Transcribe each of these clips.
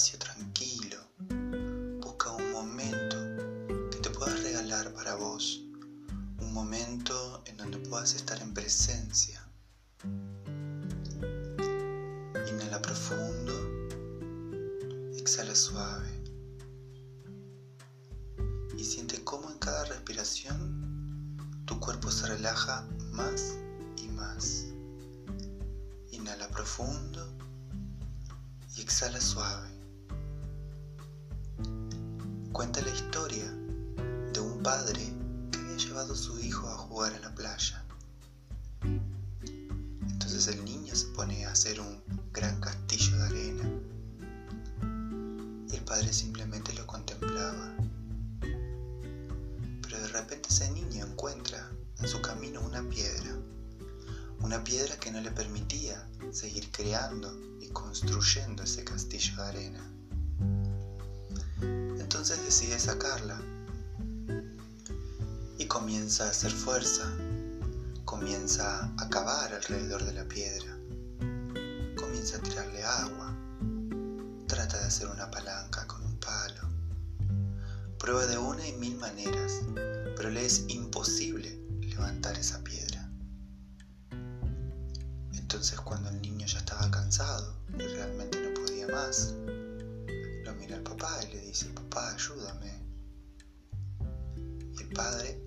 espacio tranquilo. Busca un momento que te puedas regalar para vos. Un momento en donde puedas estar en presencia. Inhala profundo. Exhala suave. Y siente cómo en cada respiración tu cuerpo se relaja más y más. Inhala profundo y exhala suave. Cuenta la historia de un padre que había llevado a su hijo a jugar a la playa. Entonces el niño se pone a hacer un gran castillo de arena y el padre simplemente lo contemplaba. Pero de repente ese niño encuentra en su camino una piedra, una piedra que no le permitía seguir creando y construyendo ese castillo de arena. Entonces decide sacarla y comienza a hacer fuerza, comienza a cavar alrededor de la piedra, comienza a tirarle agua, trata de hacer una palanca con un palo, prueba de una y mil maneras, pero le es imposible levantar esa piedra. Entonces cuando el niño ya estaba cansado y realmente no podía más, mira al papá y le dice, papá, ayúdame. Y el padre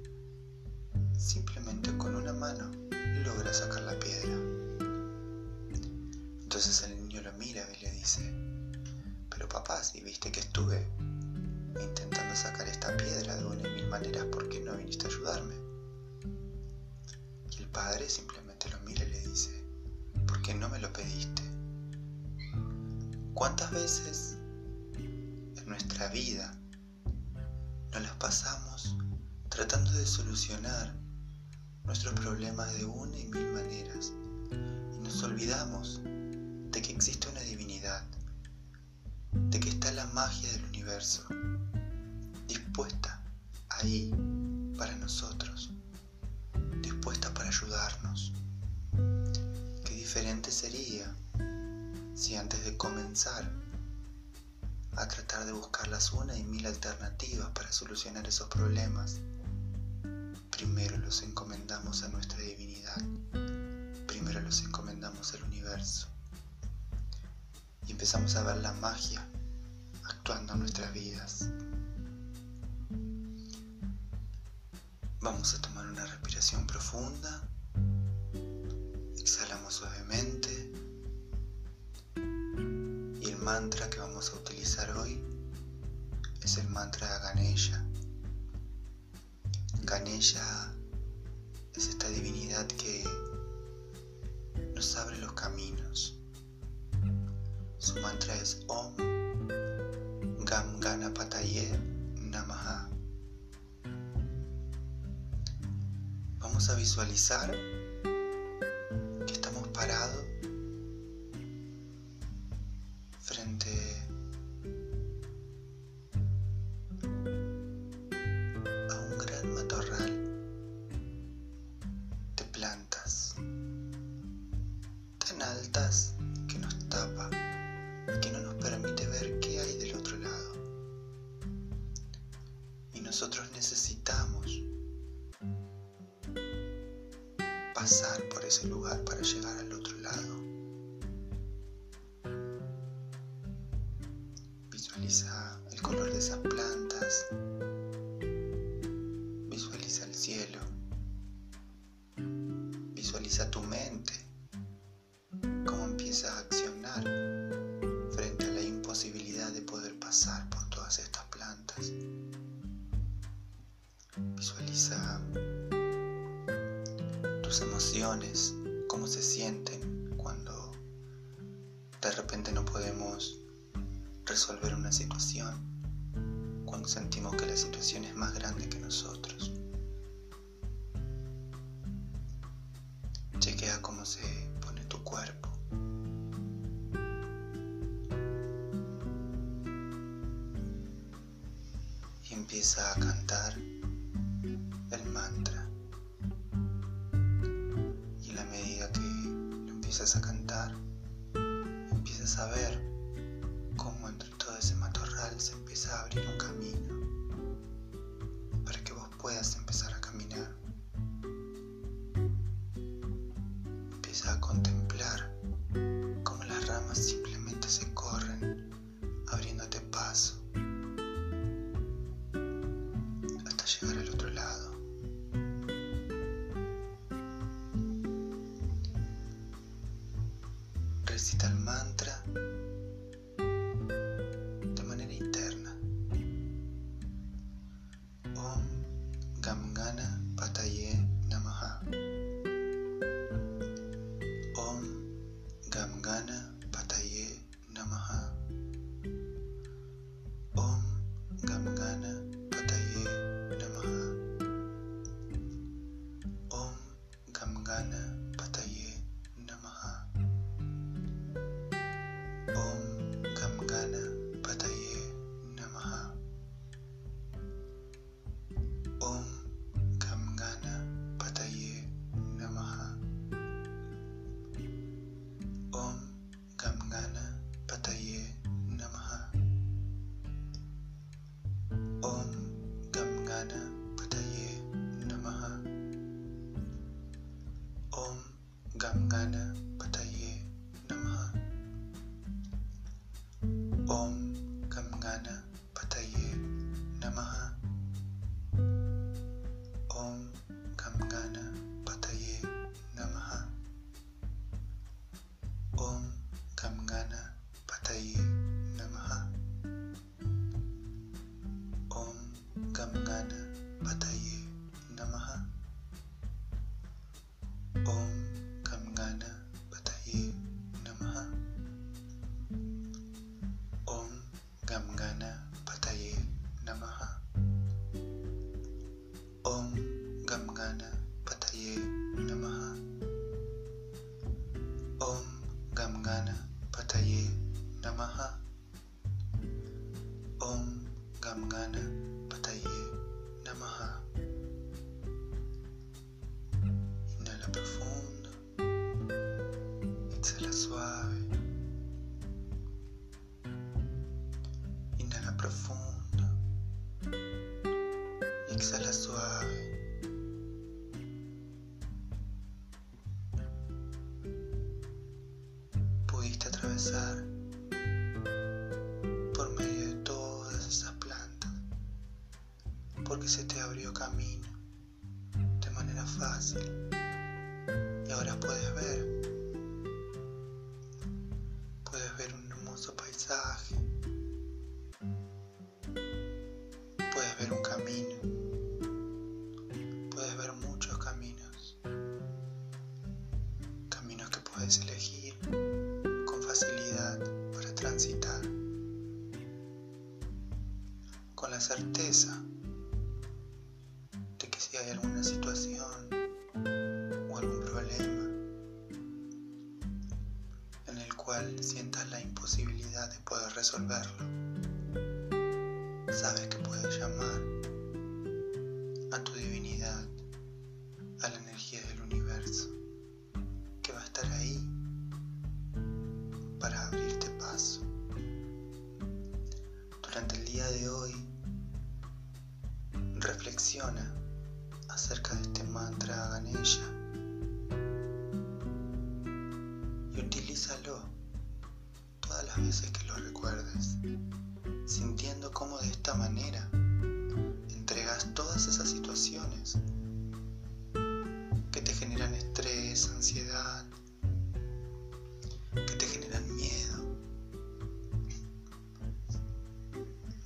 simplemente con una mano logra sacar la piedra. Entonces el niño lo mira y le dice, pero papá, si viste que estuve intentando sacar esta piedra de una y mil maneras, ¿por qué no viniste a ayudarme? Y el padre simplemente lo mira y le dice, que no me lo pediste. ¿Cuántas veces nuestra vida nos las pasamos tratando de solucionar nuestros problemas de una y mil maneras. Y nos olvidamos de que existe una divinidad, de que está la magia del universo dispuesta ahí para nosotros, dispuesta para ayudarnos. Diferente sería si antes de comenzar a tratar de buscar las una y mil alternativas para solucionar esos problemas, primero los encomendamos a nuestra divinidad, primero los encomendamos al universo y empezamos a ver la magia actuando en nuestras vidas. Vamos a tomar una respiración profunda Exhalamos suavemente. Y el mantra que el mantra Ganesha. Ganesha es esta divinidad que nos abre los caminos. Su mantra es Om Gam Ganapataye Namaha. Vamos a visualizar parado frente nosotros necesitamos pasar por ese lugar para llegar al cómo se sienten cuando de repente no podemos resolver una situación, cuando sentimos que la situación es más grande que nosotros. Chequea cómo se pone tu cuerpo. Y empieza a cantar un camino para que vos puedas empezar a caminar. Empieza a contemplar cómo las ramas simplemente se corren, abriéndote paso hasta llegar al otro lado. Recita el mantra Anna. Namaha. Om गम गाना Namaha. नमः Inhala profundo, exhala suave. Inhala profundo, exhala suave. Y ahora puedes ver. Puedes ver un hermoso paisaje. Puedes ver un camino. Puedes ver muchos caminos. Caminos que puedes elegir con facilidad para transitar. Con la certeza de que si hay alguna situación la imposibilidad de poder resolverlo, sabes que puedes llamar a tu divinidad, a la energía del universo, que va a estar ahí para abrirte paso. Durante el día de hoy, reflexiona acerca de este mantra Ganesha veces que lo recuerdes, sintiendo cómo de esta manera entregas todas esas situaciones que te generan estrés, ansiedad, que te generan miedo.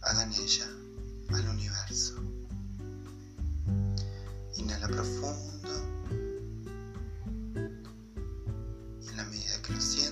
Hagan ella al universo. Inhala profundo y en la medida que lo sientas,